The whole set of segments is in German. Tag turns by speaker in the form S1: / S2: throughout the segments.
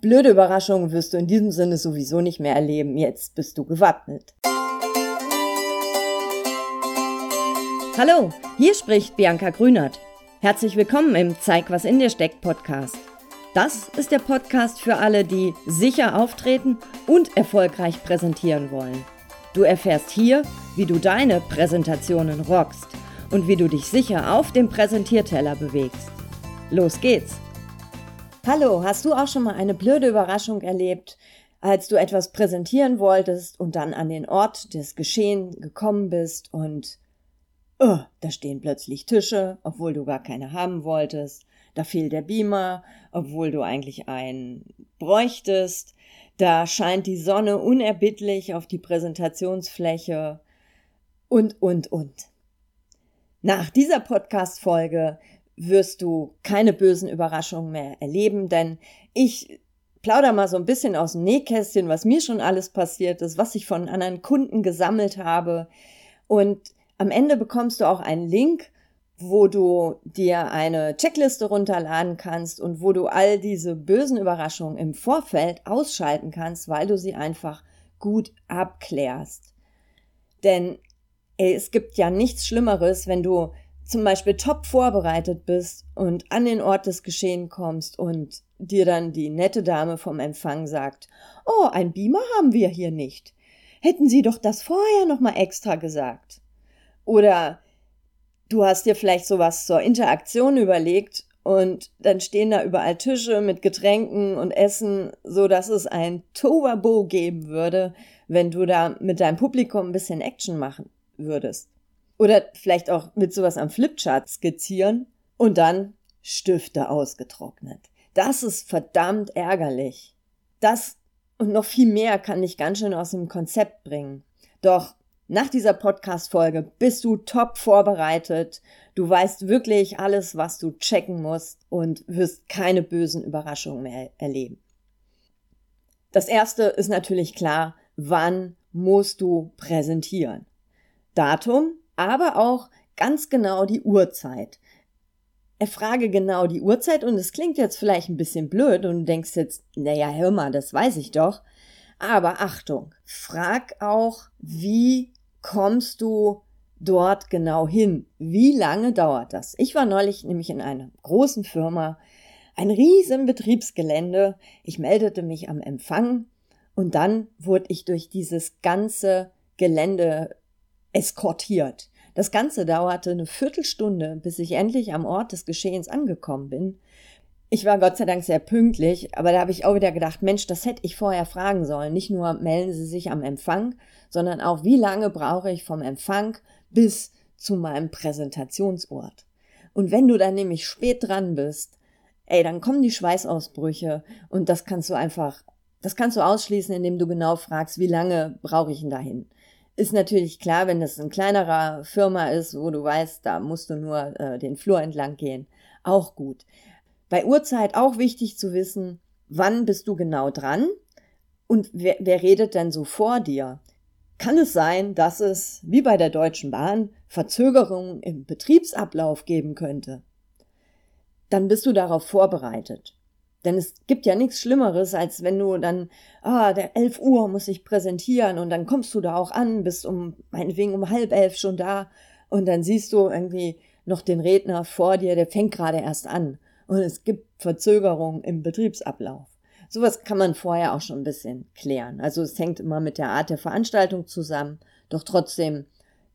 S1: Blöde Überraschungen wirst du in diesem Sinne sowieso nicht mehr erleben. Jetzt bist du gewappnet. Hallo, hier spricht Bianca Grünert. Herzlich willkommen im Zeig, was in dir steckt Podcast. Das ist der Podcast für alle, die sicher auftreten und erfolgreich präsentieren wollen. Du erfährst hier, wie du deine Präsentationen rockst und wie du dich sicher auf dem Präsentierteller bewegst. Los geht's! Hallo, hast du auch schon mal eine blöde Überraschung erlebt, als du etwas präsentieren wolltest und dann an den Ort des Geschehen gekommen bist und oh, da stehen plötzlich Tische, obwohl du gar keine haben wolltest, da fehlt der Beamer, obwohl du eigentlich einen bräuchtest, da scheint die Sonne unerbittlich auf die Präsentationsfläche und, und, und. Nach dieser Podcast-Folge wirst du keine bösen Überraschungen mehr erleben, denn ich plauder mal so ein bisschen aus dem Nähkästchen, was mir schon alles passiert ist, was ich von anderen Kunden gesammelt habe. Und am Ende bekommst du auch einen Link, wo du dir eine Checkliste runterladen kannst und wo du all diese bösen Überraschungen im Vorfeld ausschalten kannst, weil du sie einfach gut abklärst. Denn ey, es gibt ja nichts Schlimmeres, wenn du zum Beispiel top vorbereitet bist und an den Ort des Geschehen kommst und dir dann die nette Dame vom Empfang sagt, oh, ein Beamer haben wir hier nicht. Hätten Sie doch das vorher noch mal extra gesagt. Oder du hast dir vielleicht sowas zur Interaktion überlegt und dann stehen da überall Tische mit Getränken und Essen, so dass es ein Tovabo geben würde, wenn du da mit deinem Publikum ein bisschen Action machen würdest. Oder vielleicht auch mit sowas am Flipchart skizzieren und dann Stifte ausgetrocknet. Das ist verdammt ärgerlich. Das und noch viel mehr kann dich ganz schön aus dem Konzept bringen. Doch nach dieser Podcast-Folge bist du top vorbereitet. Du weißt wirklich alles, was du checken musst und wirst keine bösen Überraschungen mehr erleben. Das erste ist natürlich klar. Wann musst du präsentieren? Datum, aber auch ganz genau die Uhrzeit. Erfrage genau die Uhrzeit und es klingt jetzt vielleicht ein bisschen blöd und du denkst jetzt, naja, hör mal, das weiß ich doch. Aber Achtung, frag auch, wie kommst du dort genau hin? Wie lange dauert das? Ich war neulich nämlich in einer großen Firma, ein riesen Betriebsgelände. Ich meldete mich am Empfang und dann wurde ich durch dieses ganze Gelände eskortiert. Das Ganze dauerte eine Viertelstunde, bis ich endlich am Ort des Geschehens angekommen bin. Ich war Gott sei Dank sehr pünktlich, aber da habe ich auch wieder gedacht, Mensch, das hätte ich vorher fragen sollen. Nicht nur melden Sie sich am Empfang, sondern auch, wie lange brauche ich vom Empfang bis zu meinem Präsentationsort. Und wenn du dann nämlich spät dran bist, ey, dann kommen die Schweißausbrüche und das kannst du einfach, das kannst du ausschließen, indem du genau fragst, wie lange brauche ich denn dahin? Ist natürlich klar, wenn das ein kleinerer Firma ist, wo du weißt, da musst du nur äh, den Flur entlang gehen. Auch gut. Bei Uhrzeit auch wichtig zu wissen, wann bist du genau dran und wer, wer redet denn so vor dir? Kann es sein, dass es, wie bei der Deutschen Bahn, Verzögerungen im Betriebsablauf geben könnte? Dann bist du darauf vorbereitet. Denn es gibt ja nichts Schlimmeres, als wenn du dann, ah, der elf Uhr muss ich präsentieren und dann kommst du da auch an, bist um, meinetwegen um halb elf schon da und dann siehst du irgendwie noch den Redner vor dir, der fängt gerade erst an und es gibt Verzögerungen im Betriebsablauf. Sowas kann man vorher auch schon ein bisschen klären. Also es hängt immer mit der Art der Veranstaltung zusammen, doch trotzdem,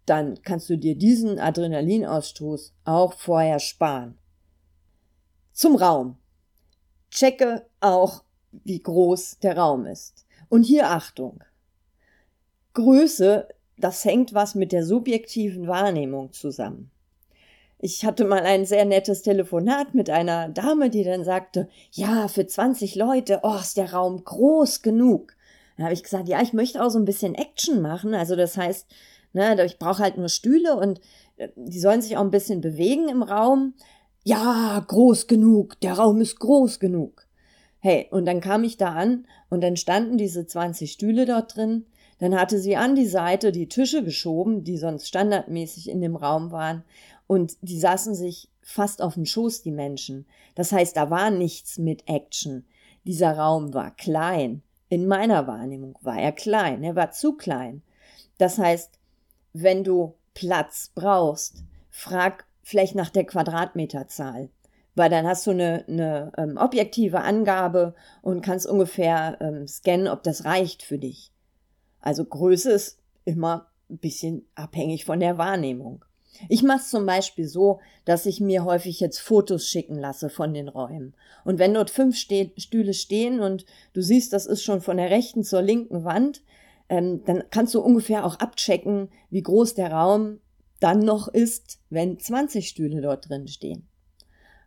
S1: dann kannst du dir diesen Adrenalinausstoß auch vorher sparen. Zum Raum. Checke auch, wie groß der Raum ist. Und hier Achtung. Größe, das hängt was mit der subjektiven Wahrnehmung zusammen. Ich hatte mal ein sehr nettes Telefonat mit einer Dame, die dann sagte, ja, für 20 Leute, oh, ist der Raum groß genug. Dann habe ich gesagt, ja, ich möchte auch so ein bisschen Action machen. Also das heißt, ne, ich brauche halt nur Stühle und äh, die sollen sich auch ein bisschen bewegen im Raum ja, groß genug, der Raum ist groß genug. Hey, und dann kam ich da an und dann standen diese 20 Stühle dort drin. Dann hatte sie an die Seite die Tische geschoben, die sonst standardmäßig in dem Raum waren. Und die saßen sich fast auf dem Schoß, die Menschen. Das heißt, da war nichts mit Action. dieser Raum war klein. In meiner Wahrnehmung war er klein, er war zu klein. Das heißt, wenn du Platz brauchst, frag vielleicht nach der Quadratmeterzahl, weil dann hast du eine, eine ähm, objektive Angabe und kannst ungefähr ähm, scannen, ob das reicht für dich. Also Größe ist immer ein bisschen abhängig von der Wahrnehmung. Ich mache es zum Beispiel so, dass ich mir häufig jetzt Fotos schicken lasse von den Räumen. Und wenn dort fünf Ste Stühle stehen und du siehst, das ist schon von der rechten zur linken Wand, ähm, dann kannst du ungefähr auch abchecken, wie groß der Raum dann noch ist, wenn 20 Stühle dort drin stehen.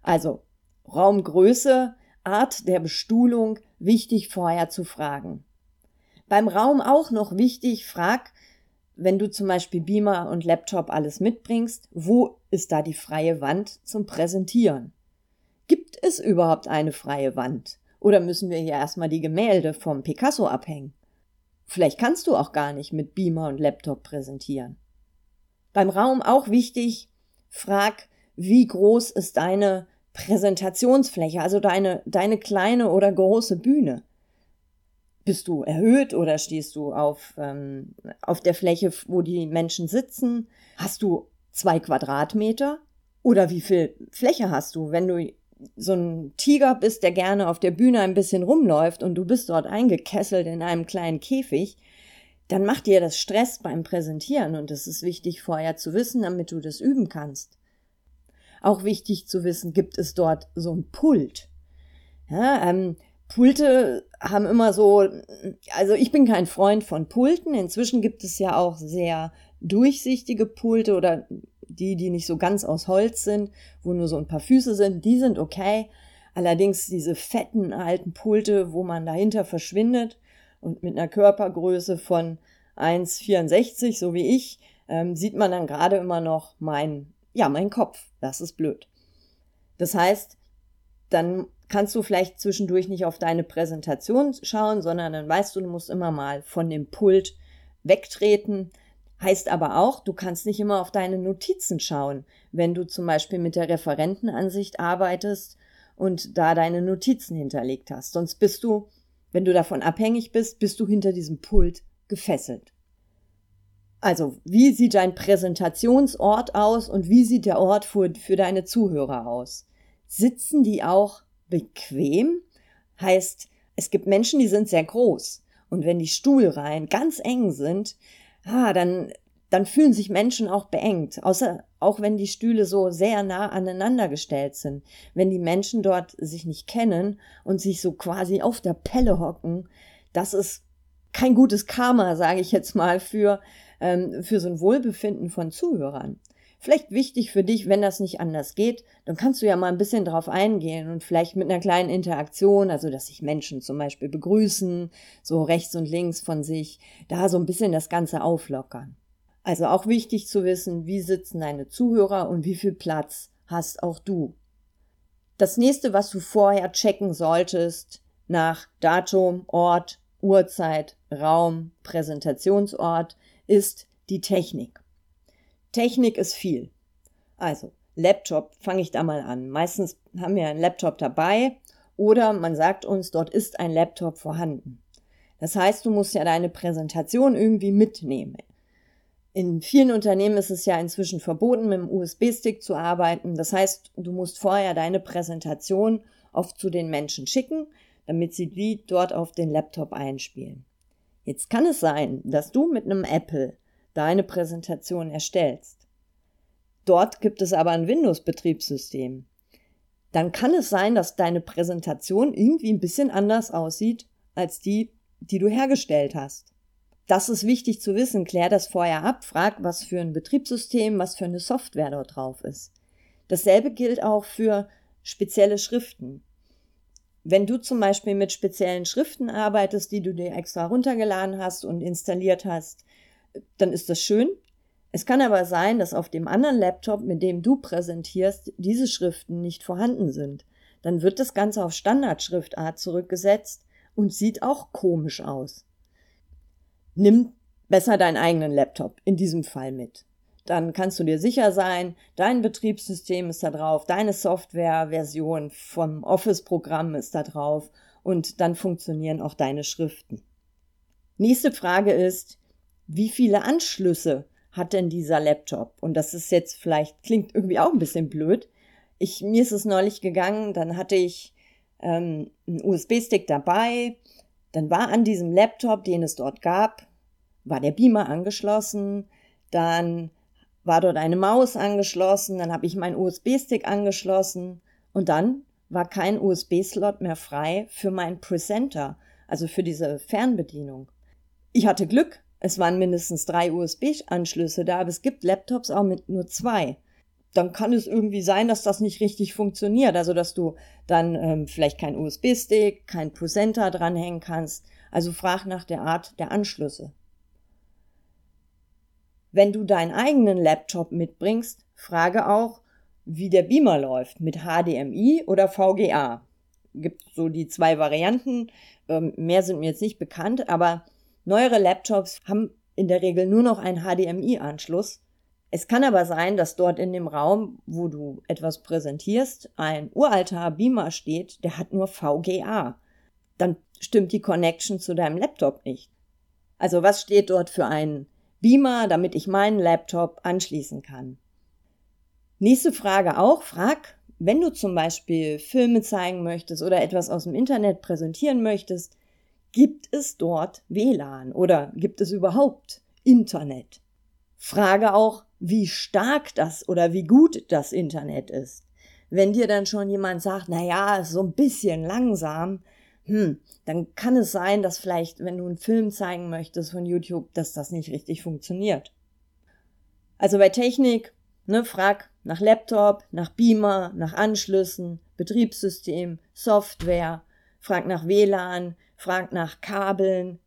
S1: Also Raumgröße, Art der Bestuhlung, wichtig vorher zu fragen. Beim Raum auch noch wichtig, frag, wenn du zum Beispiel Beamer und Laptop alles mitbringst, wo ist da die freie Wand zum Präsentieren? Gibt es überhaupt eine freie Wand? Oder müssen wir hier erstmal die Gemälde vom Picasso abhängen? Vielleicht kannst du auch gar nicht mit Beamer und Laptop präsentieren. Beim Raum auch wichtig, frag, wie groß ist deine Präsentationsfläche, also deine, deine kleine oder große Bühne? Bist du erhöht oder stehst du auf, ähm, auf der Fläche, wo die Menschen sitzen? Hast du zwei Quadratmeter? Oder wie viel Fläche hast du? Wenn du so ein Tiger bist, der gerne auf der Bühne ein bisschen rumläuft und du bist dort eingekesselt in einem kleinen Käfig, dann macht dir das Stress beim Präsentieren und das ist wichtig vorher zu wissen, damit du das üben kannst. Auch wichtig zu wissen, gibt es dort so ein Pult. Ja, ähm, Pulte haben immer so, also ich bin kein Freund von Pulten. Inzwischen gibt es ja auch sehr durchsichtige Pulte oder die, die nicht so ganz aus Holz sind, wo nur so ein paar Füße sind, die sind okay. Allerdings diese fetten alten Pulte, wo man dahinter verschwindet und mit einer Körpergröße von 1,64, so wie ich, ähm, sieht man dann gerade immer noch mein, ja, mein Kopf. Das ist blöd. Das heißt, dann kannst du vielleicht zwischendurch nicht auf deine Präsentation schauen, sondern dann weißt du, du musst immer mal von dem Pult wegtreten. Heißt aber auch, du kannst nicht immer auf deine Notizen schauen, wenn du zum Beispiel mit der Referentenansicht arbeitest und da deine Notizen hinterlegt hast. Sonst bist du, wenn du davon abhängig bist, bist du hinter diesem Pult gefesselt. Also, wie sieht dein Präsentationsort aus und wie sieht der Ort für, für deine Zuhörer aus? Sitzen die auch bequem heißt, es gibt Menschen, die sind sehr groß. Und wenn die Stuhlreihen ganz eng sind, ah, dann, dann fühlen sich Menschen auch beengt. Außer, auch wenn die Stühle so sehr nah aneinander gestellt sind. Wenn die Menschen dort sich nicht kennen und sich so quasi auf der Pelle hocken, das ist kein gutes Karma, sage ich jetzt mal, für, ähm, für so ein Wohlbefinden von Zuhörern. Vielleicht wichtig für dich, wenn das nicht anders geht, dann kannst du ja mal ein bisschen drauf eingehen und vielleicht mit einer kleinen Interaktion, also dass sich Menschen zum Beispiel begrüßen, so rechts und links von sich, da so ein bisschen das Ganze auflockern. Also auch wichtig zu wissen, wie sitzen deine Zuhörer und wie viel Platz hast auch du. Das nächste, was du vorher checken solltest, nach Datum, Ort, Uhrzeit, Raum, Präsentationsort, ist die Technik. Technik ist viel. Also, Laptop fange ich da mal an. Meistens haben wir einen Laptop dabei oder man sagt uns, dort ist ein Laptop vorhanden. Das heißt, du musst ja deine Präsentation irgendwie mitnehmen. In vielen Unternehmen ist es ja inzwischen verboten, mit dem USB-Stick zu arbeiten. Das heißt, du musst vorher deine Präsentation oft zu den Menschen schicken, damit sie die dort auf den Laptop einspielen. Jetzt kann es sein, dass du mit einem Apple deine Präsentation erstellst. Dort gibt es aber ein Windows-Betriebssystem. Dann kann es sein, dass deine Präsentation irgendwie ein bisschen anders aussieht als die, die du hergestellt hast. Das ist wichtig zu wissen. Klär das vorher ab. Frag, was für ein Betriebssystem, was für eine Software dort drauf ist. Dasselbe gilt auch für spezielle Schriften. Wenn du zum Beispiel mit speziellen Schriften arbeitest, die du dir extra runtergeladen hast und installiert hast, dann ist das schön. Es kann aber sein, dass auf dem anderen Laptop, mit dem du präsentierst, diese Schriften nicht vorhanden sind. Dann wird das Ganze auf Standardschriftart zurückgesetzt und sieht auch komisch aus. Nimm besser deinen eigenen Laptop in diesem Fall mit. Dann kannst du dir sicher sein, dein Betriebssystem ist da drauf, deine Softwareversion vom Office-Programm ist da drauf und dann funktionieren auch deine Schriften. Nächste Frage ist, wie viele Anschlüsse hat denn dieser Laptop? Und das ist jetzt vielleicht, klingt irgendwie auch ein bisschen blöd. Ich, mir ist es neulich gegangen, dann hatte ich ähm, einen USB-Stick dabei, dann war an diesem Laptop, den es dort gab, war der Beamer angeschlossen, dann war dort eine Maus angeschlossen, dann habe ich meinen USB-Stick angeschlossen und dann war kein USB-Slot mehr frei für meinen Presenter, also für diese Fernbedienung. Ich hatte Glück, es waren mindestens drei USB-Anschlüsse da, aber es gibt Laptops auch mit nur zwei. Dann kann es irgendwie sein, dass das nicht richtig funktioniert, also dass du dann ähm, vielleicht kein USB-Stick, kein Presenter dranhängen kannst. Also frag nach der Art der Anschlüsse. Wenn du deinen eigenen Laptop mitbringst, frage auch, wie der Beamer läuft, mit HDMI oder VGA. Gibt so die zwei Varianten. Ähm, mehr sind mir jetzt nicht bekannt, aber neuere Laptops haben in der Regel nur noch einen HDMI-Anschluss. Es kann aber sein, dass dort in dem Raum, wo du etwas präsentierst, ein uralter Beamer steht, der hat nur VGA. Dann stimmt die Connection zu deinem Laptop nicht. Also was steht dort für einen Beamer, damit ich meinen Laptop anschließen kann? Nächste Frage auch, frag, wenn du zum Beispiel Filme zeigen möchtest oder etwas aus dem Internet präsentieren möchtest, gibt es dort WLAN oder gibt es überhaupt Internet? Frage auch, wie stark das oder wie gut das Internet ist. Wenn dir dann schon jemand sagt, na ja, so ein bisschen langsam, hm, dann kann es sein, dass vielleicht, wenn du einen Film zeigen möchtest von YouTube, dass das nicht richtig funktioniert. Also bei Technik, ne, frag nach Laptop, nach Beamer, nach Anschlüssen, Betriebssystem, Software, frag nach WLAN, frag nach Kabeln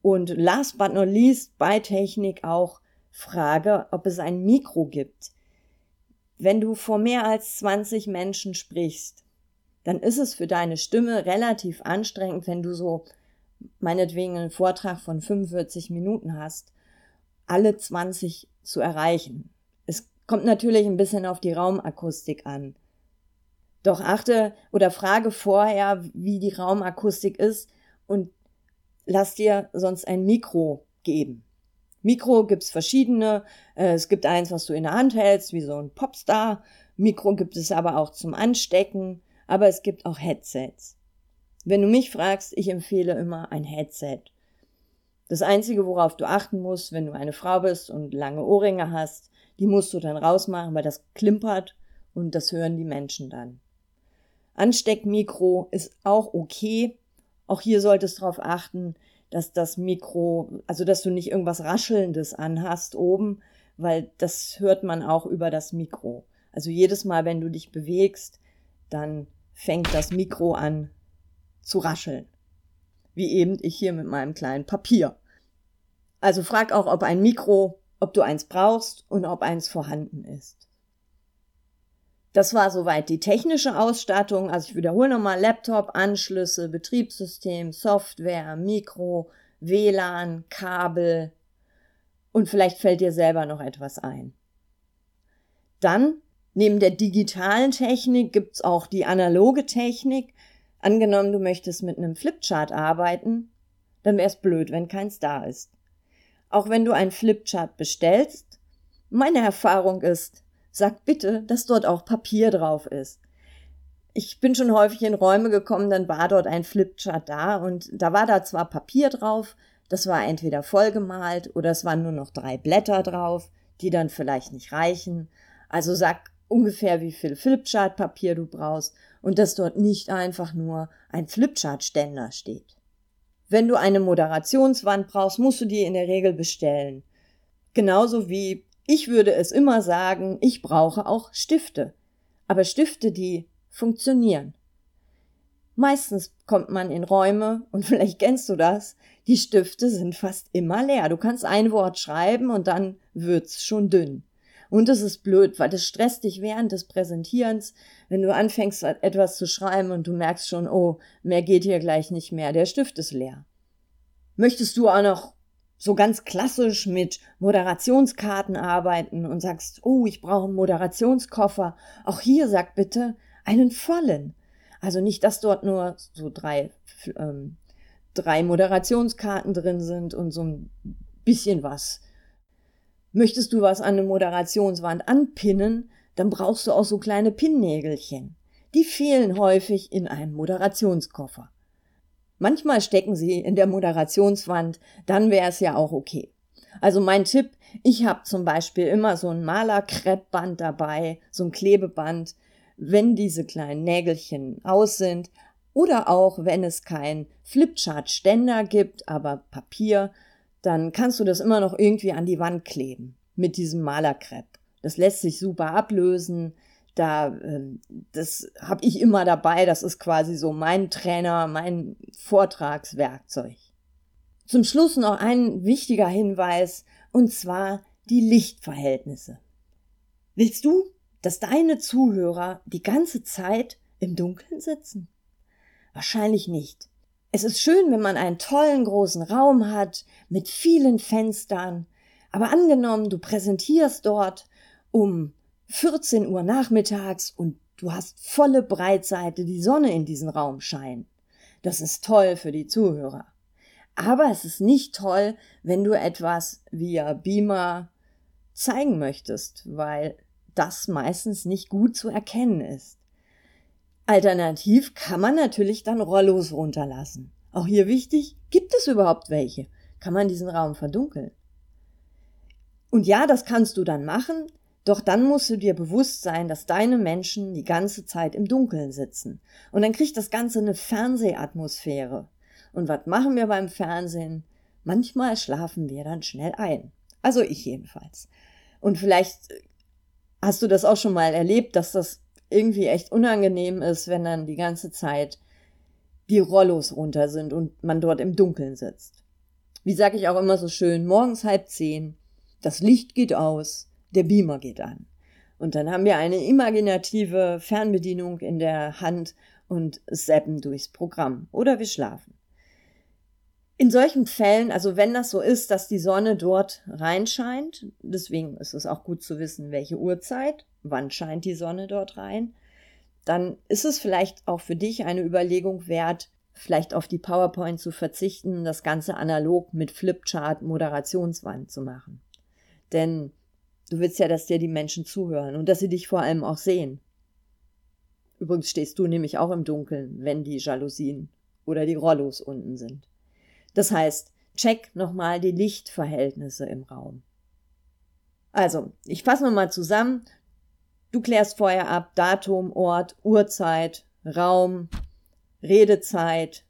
S1: und last but not least bei Technik auch frage, ob es ein Mikro gibt. Wenn du vor mehr als 20 Menschen sprichst, dann ist es für deine Stimme relativ anstrengend, wenn du so meinetwegen einen Vortrag von 45 Minuten hast, alle 20 zu erreichen. Es kommt natürlich ein bisschen auf die Raumakustik an. Doch achte oder frage vorher, wie die Raumakustik ist und lass dir sonst ein Mikro geben. Mikro gibt's verschiedene. Äh, es gibt eins, was du in der Hand hältst, wie so ein Popstar. Mikro gibt es aber auch zum Anstecken, aber es gibt auch Headsets. Wenn du mich fragst, ich empfehle immer ein Headset. Das Einzige, worauf du achten musst, wenn du eine Frau bist und lange Ohrringe hast, die musst du dann rausmachen, weil das klimpert und das hören die Menschen dann. Ansteckmikro ist auch okay. Auch hier solltest du darauf achten, dass das Mikro, also dass du nicht irgendwas Raschelndes anhast oben, weil das hört man auch über das Mikro. Also jedes Mal, wenn du dich bewegst, dann fängt das Mikro an zu rascheln. Wie eben ich hier mit meinem kleinen Papier. Also frag auch, ob ein Mikro, ob du eins brauchst und ob eins vorhanden ist. Das war soweit die technische Ausstattung. Also ich wiederhole nochmal Laptop, Anschlüsse, Betriebssystem, Software, Mikro, WLAN, Kabel und vielleicht fällt dir selber noch etwas ein. Dann, neben der digitalen Technik gibt's auch die analoge Technik. Angenommen, du möchtest mit einem Flipchart arbeiten, dann wär's blöd, wenn keins da ist. Auch wenn du ein Flipchart bestellst, meine Erfahrung ist, sag bitte, dass dort auch Papier drauf ist. Ich bin schon häufig in Räume gekommen, dann war dort ein Flipchart da und da war da zwar Papier drauf, das war entweder vollgemalt oder es waren nur noch drei Blätter drauf, die dann vielleicht nicht reichen. Also sag ungefähr, wie viel Flipchart-Papier du brauchst und dass dort nicht einfach nur ein Flipchart-Ständer steht. Wenn du eine Moderationswand brauchst, musst du die in der Regel bestellen. Genauso wie ich würde es immer sagen, ich brauche auch Stifte. Aber Stifte, die funktionieren. Meistens kommt man in Räume, und vielleicht kennst du das, die Stifte sind fast immer leer. Du kannst ein Wort schreiben und dann wird's schon dünn. Und das ist blöd, weil das stresst dich während des Präsentierens, wenn du anfängst, etwas zu schreiben und du merkst schon, oh, mehr geht hier gleich nicht mehr, der Stift ist leer. Möchtest du auch noch so ganz klassisch mit Moderationskarten arbeiten und sagst, oh, ich brauche einen Moderationskoffer, auch hier sag bitte einen vollen. Also nicht, dass dort nur so drei, ähm, drei Moderationskarten drin sind und so ein bisschen was. Möchtest du was an eine Moderationswand anpinnen, dann brauchst du auch so kleine Pinnnägelchen. Die fehlen häufig in einem Moderationskoffer. Manchmal stecken sie in der Moderationswand, dann wäre es ja auch okay. Also mein Tipp, ich habe zum Beispiel immer so ein Malerkreppband dabei, so ein Klebeband, wenn diese kleinen Nägelchen aus sind oder auch wenn es kein Flipchart-Ständer gibt, aber Papier, dann kannst du das immer noch irgendwie an die Wand kleben mit diesem Malerkrepp. Das lässt sich super ablösen. Da, ähm, das habe ich immer dabei. Das ist quasi so mein Trainer, mein Vortragswerkzeug. Zum Schluss noch ein wichtiger Hinweis, und zwar die Lichtverhältnisse. Willst du, dass deine Zuhörer die ganze Zeit im Dunkeln sitzen? Wahrscheinlich nicht. Es ist schön, wenn man einen tollen großen Raum hat mit vielen Fenstern, aber angenommen, du präsentierst dort um 14 Uhr nachmittags und du hast volle Breitseite die Sonne in diesen Raum scheint. Das ist toll für die Zuhörer. Aber es ist nicht toll, wenn du etwas via Beamer zeigen möchtest, weil das meistens nicht gut zu erkennen ist. Alternativ kann man natürlich dann Rollos runterlassen. Auch hier wichtig, gibt es überhaupt welche? Kann man diesen Raum verdunkeln? Und ja, das kannst du dann machen, doch dann musst du dir bewusst sein, dass deine Menschen die ganze Zeit im Dunkeln sitzen. Und dann kriegt das Ganze eine Fernsehatmosphäre. Und was machen wir beim Fernsehen? Manchmal schlafen wir dann schnell ein. Also ich jedenfalls. Und vielleicht hast du das auch schon mal erlebt, dass das irgendwie echt unangenehm ist, wenn dann die ganze Zeit die Rollos runter sind und man dort im Dunkeln sitzt. Wie sage ich auch immer so schön, morgens halb zehn, das Licht geht aus, der Beamer geht an. Und dann haben wir eine imaginative Fernbedienung in der Hand und zappen durchs Programm. Oder wir schlafen. In solchen Fällen, also wenn das so ist, dass die Sonne dort reinscheint, deswegen ist es auch gut zu wissen, welche Uhrzeit, wann scheint die Sonne dort rein, dann ist es vielleicht auch für dich eine Überlegung wert, vielleicht auf die PowerPoint zu verzichten, das Ganze analog mit Flipchart Moderationswand zu machen. Denn du willst ja, dass dir die Menschen zuhören und dass sie dich vor allem auch sehen. Übrigens stehst du nämlich auch im Dunkeln, wenn die Jalousien oder die Rollos unten sind. Das heißt, check nochmal die Lichtverhältnisse im Raum. Also, ich fasse nochmal zusammen. Du klärst vorher ab Datum, Ort, Uhrzeit, Raum, Redezeit,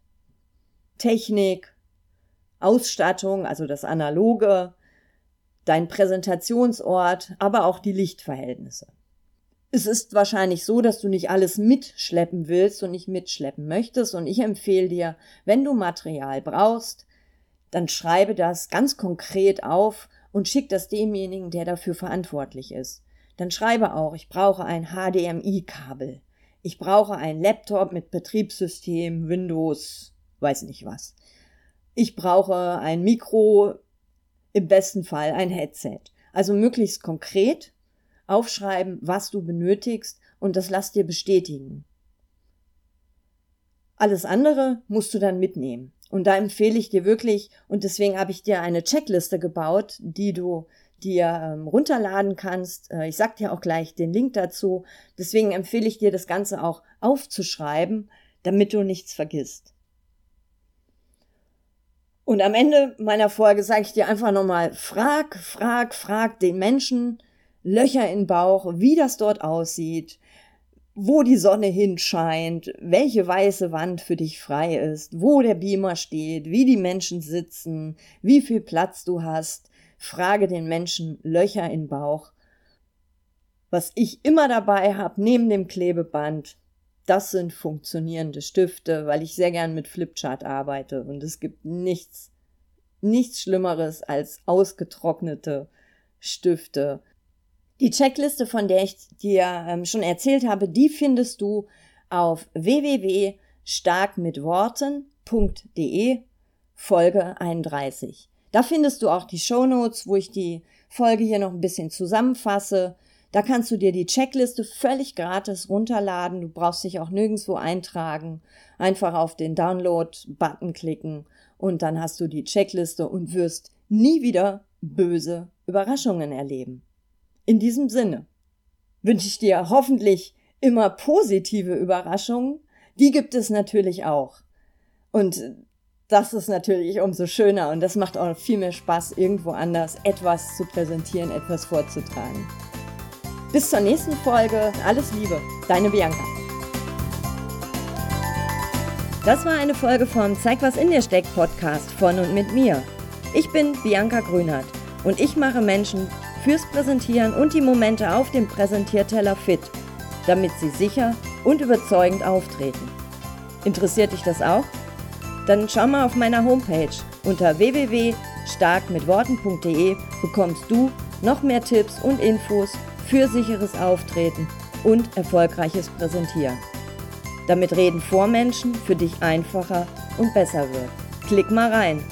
S1: Technik, Ausstattung, also das Analoge, dein Präsentationsort, aber auch die Lichtverhältnisse. Es ist wahrscheinlich so, dass du nicht alles mitschleppen willst und nicht mitschleppen möchtest. Und ich empfehle dir, wenn du Material brauchst, dann schreibe das ganz konkret auf und schick das demjenigen, der dafür verantwortlich ist. Dann schreibe auch, ich brauche ein HDMI-Kabel. Ich brauche ein Laptop mit Betriebssystem, Windows, weiß nicht was. Ich brauche ein Mikro, im besten Fall ein Headset. Also möglichst konkret aufschreiben, was du benötigst und das lass dir bestätigen. Alles andere musst du dann mitnehmen. Und da empfehle ich dir wirklich, und deswegen habe ich dir eine Checkliste gebaut, die du dir ähm, runterladen kannst. Äh, ich sag dir auch gleich den Link dazu. Deswegen empfehle ich dir, das Ganze auch aufzuschreiben, damit du nichts vergisst. Und am Ende meiner Folge sage ich dir einfach nochmal, frag, frag, frag den Menschen, Löcher im Bauch, wie das dort aussieht, wo die Sonne hinscheint, welche weiße Wand für dich frei ist, wo der Beamer steht, wie die Menschen sitzen, wie viel Platz du hast. Frage den Menschen Löcher im Bauch. Was ich immer dabei habe, neben dem Klebeband, das sind funktionierende Stifte, weil ich sehr gern mit Flipchart arbeite und es gibt nichts, nichts Schlimmeres als ausgetrocknete Stifte. Die Checkliste, von der ich dir ähm, schon erzählt habe, die findest du auf www.starkmitworten.de Folge 31. Da findest du auch die Show Notes, wo ich die Folge hier noch ein bisschen zusammenfasse Da kannst du dir die Checkliste völlig gratis runterladen. Du brauchst dich auch nirgendwo eintragen. Einfach auf den Download-Button klicken und dann hast du die Checkliste und wirst nie wieder böse Überraschungen erleben. In diesem Sinne wünsche ich dir hoffentlich immer positive Überraschungen. Die gibt es natürlich auch. Und das ist natürlich umso schöner und das macht auch viel mehr Spaß, irgendwo anders etwas zu präsentieren, etwas vorzutragen. Bis zur nächsten Folge. Alles Liebe. Deine Bianca. Das war eine Folge vom Zeig was in dir steckt Podcast von und mit mir. Ich bin Bianca Grünert und ich mache Menschen fürs Präsentieren und die Momente auf dem Präsentierteller fit, damit sie sicher und überzeugend auftreten. Interessiert dich das auch? Dann schau mal auf meiner Homepage unter www.starkmitworten.de bekommst du noch mehr Tipps und Infos für sicheres Auftreten und erfolgreiches Präsentieren. Damit Reden vor Menschen für dich einfacher und besser wird. Klick mal rein